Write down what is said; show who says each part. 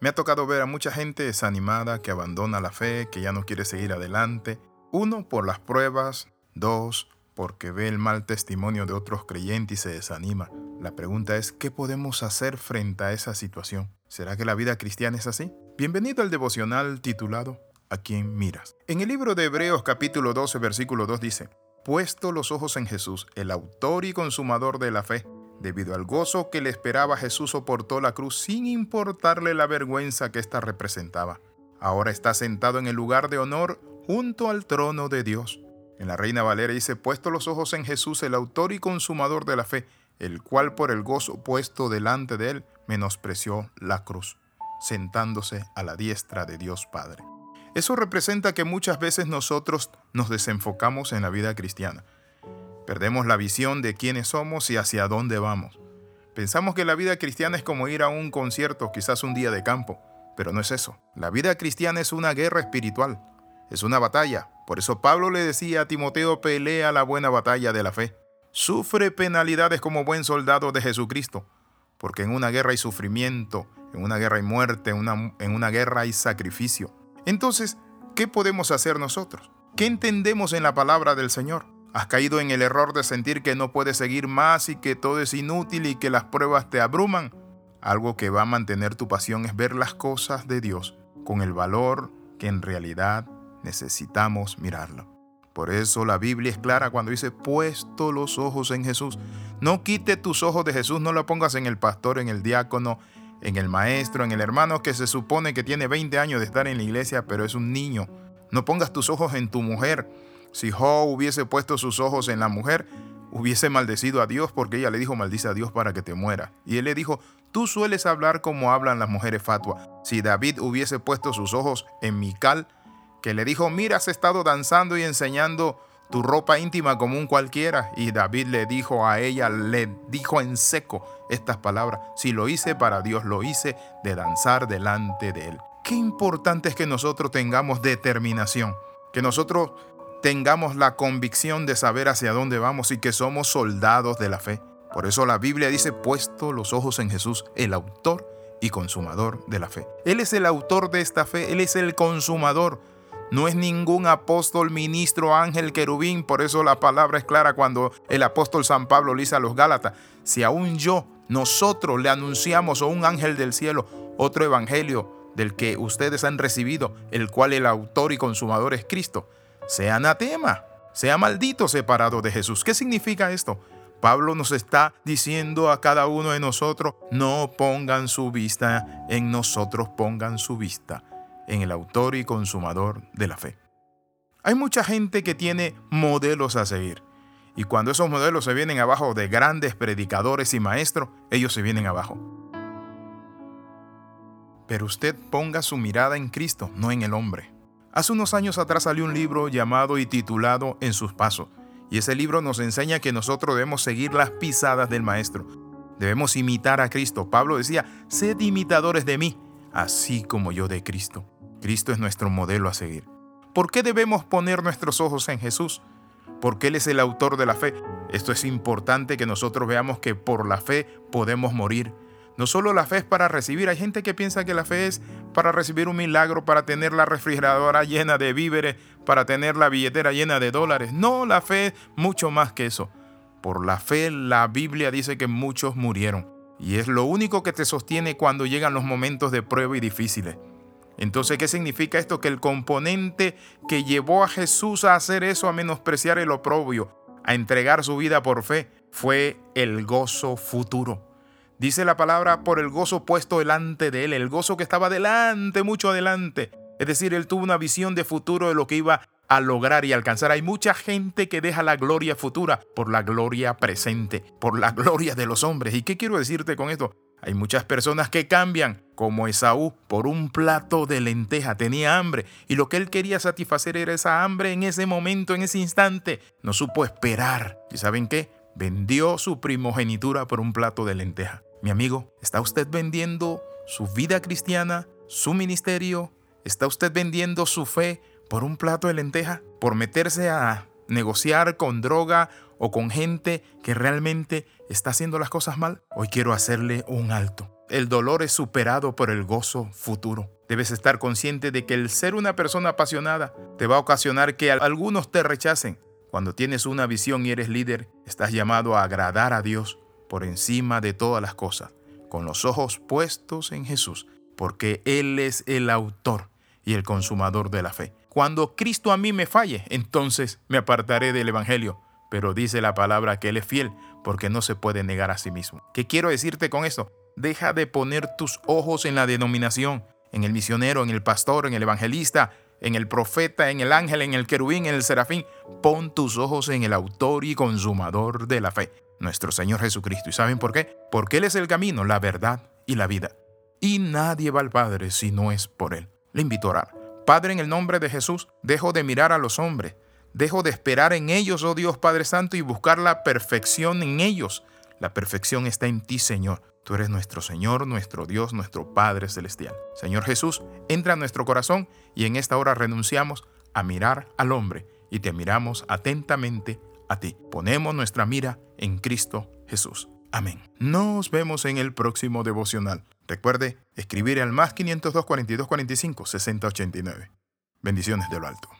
Speaker 1: Me ha tocado ver a mucha gente desanimada que abandona la fe, que ya no quiere seguir adelante. Uno, por las pruebas. Dos, porque ve el mal testimonio de otros creyentes y se desanima. La pregunta es, ¿qué podemos hacer frente a esa situación? ¿Será que la vida cristiana es así? Bienvenido al devocional titulado ¿A quién miras? En el libro de Hebreos capítulo 12 versículo 2 dice, Puesto los ojos en Jesús, el autor y consumador de la fe, Debido al gozo que le esperaba, Jesús soportó la cruz sin importarle la vergüenza que ésta representaba. Ahora está sentado en el lugar de honor junto al trono de Dios. En la Reina Valera dice, puesto los ojos en Jesús, el autor y consumador de la fe, el cual por el gozo puesto delante de él menospreció la cruz, sentándose a la diestra de Dios Padre. Eso representa que muchas veces nosotros nos desenfocamos en la vida cristiana Perdemos la visión de quiénes somos y hacia dónde vamos. Pensamos que la vida cristiana es como ir a un concierto, quizás un día de campo, pero no es eso. La vida cristiana es una guerra espiritual, es una batalla. Por eso Pablo le decía a Timoteo, pelea la buena batalla de la fe. Sufre penalidades como buen soldado de Jesucristo, porque en una guerra hay sufrimiento, en una guerra hay muerte, en una, guerra hay sacrificio. Entonces, ¿qué podemos hacer nosotros? ¿Qué entendemos en la palabra del Señor? Has caído en el error de sentir que no puedes seguir más y que todo es inútil y que las pruebas te abruman. Algo que va a mantener tu pasión es ver las cosas de Dios con el valor que en realidad necesitamos mirarlo. Por eso la Biblia es clara cuando dice, puesto los ojos en Jesús. No quite tus ojos de Jesús, no lo pongas en el pastor, en el diácono, en el maestro, en el hermano que se supone que tiene 20 años de estar en la iglesia, pero es un niño. No pongas tus ojos en tu mujer, si Job hubiese puesto sus ojos en la mujer, hubiese maldecido a Dios porque ella le dijo maldice a Dios para que te muera. Y él le dijo, tú sueles hablar como hablan las mujeres fatuas. Si David hubiese puesto sus ojos en Mical, que le dijo, mira, has estado danzando y enseñando tu ropa íntima como un cualquiera. Y David le dijo a ella, le dijo en seco estas palabras, si lo hice para Dios, lo hice de danzar delante de él. Qué importante es que nosotros tengamos determinación, que nosotros tengamos la convicción de saber hacia dónde vamos y que somos soldados de la fe. Por eso la Biblia dice, puesto los ojos en Jesús, el autor y consumador de la fe. Él es el autor de esta fe, Él es el consumador. No es ningún apóstol, ministro, ángel, querubín. Por eso la palabra es clara cuando el apóstol San Pablo le dice a los Gálatas, si aún yo, nosotros le anunciamos a un ángel del cielo otro evangelio del que ustedes han recibido, el cual el autor y consumador es Cristo, sea anatema, sea maldito separado de Jesús. ¿Qué significa esto? Pablo nos está diciendo a cada uno de nosotros, no pongan su vista en nosotros, pongan su vista en el autor y consumador de la fe. Hay mucha gente que tiene modelos a seguir. Y cuando esos modelos se vienen abajo de grandes predicadores y maestros, ellos se vienen abajo. Pero usted ponga su mirada en Cristo, no en el hombre. Hace unos años atrás salió un libro llamado y titulado En sus pasos, y ese libro nos enseña que nosotros debemos seguir las pisadas del Maestro. Debemos imitar a Cristo. Pablo decía, sed imitadores de mí, así como yo de Cristo. Cristo es nuestro modelo a seguir. ¿Por qué debemos poner nuestros ojos en Jesús? Porque Él es el autor de la fe. Esto es importante que nosotros veamos que por la fe podemos morir no solo la fe es para recibir, hay gente que piensa que la fe es para recibir un milagro, para tener la refrigeradora llena de víveres, para tener la billetera llena de dólares. No, la fe es mucho más que eso. Por la fe la Biblia dice que muchos murieron. Y es lo único que te sostiene cuando llegan los momentos de prueba y difíciles. Entonces, ¿qué significa esto? Que el componente que llevó a Jesús a hacer eso, a menospreciar el oprobio, a entregar su vida por fe, fue el gozo futuro. Dice la palabra por el gozo puesto delante de él, el gozo que estaba delante, mucho adelante. Es decir, él tuvo una visión de futuro de lo que iba a lograr y alcanzar. Hay mucha gente que deja la gloria futura por la gloria presente, por la gloria de los hombres. ¿Y qué quiero decirte con esto? Hay muchas personas que cambian, como Esaú, por un plato de lenteja. Tenía hambre y lo que él quería satisfacer era esa hambre en ese momento, en ese instante. No supo esperar. ¿Y saben qué? Vendió su primogenitura por un plato de lenteja. Mi amigo, ¿está usted vendiendo su vida cristiana, su ministerio? ¿Está usted vendiendo su fe por un plato de lenteja? ¿Por meterse a negociar con droga o con gente que realmente está haciendo las cosas mal? Hoy quiero hacerle un alto. el dolor es superado por el gozo futuro. Debes estar consciente de que el ser una persona apasionada te va a ocasionar que algunos te rechacen. Cuando tienes una visión y eres líder, estás llamado a agradar a Dios por encima de todas las cosas, con los ojos puestos en Jesús, porque Él es el autor y el consumador de la fe. Cuando Cristo a mí me falle, entonces me apartaré del Evangelio. Pero dice la palabra que Él es fiel porque no se puede negar a sí mismo. ¿Qué quiero decirte con esto? Deja de poner tus ojos en la denominación, en el misionero, en el pastor, en el evangelista, en el profeta, en el ángel, en el querubín, en el serafín. Pon tus ojos en el autor y consumador de la fe, nuestro Señor Jesucristo. ¿Y saben por qué? Porque Él es el camino, la verdad y la vida. Y nadie va al Padre si no es por Él. Le invito a orar. Padre, en el nombre de Jesús, dejo de mirar a los hombres. Dejo de esperar en ellos, oh Dios Padre Santo, y buscar la perfección en ellos. La perfección está en ti, Señor. Tú eres nuestro Señor, nuestro Dios, nuestro Padre Celestial. Señor Jesús, entra en nuestro corazón y en esta hora renunciamos a mirar al hombre y te miramos atentamente a ti. Ponemos nuestra mira en Cristo Jesús. Amén. Nos vemos en el próximo devocional. Recuerde escribir al más 502 42 45 60 89. Bendiciones de lo alto.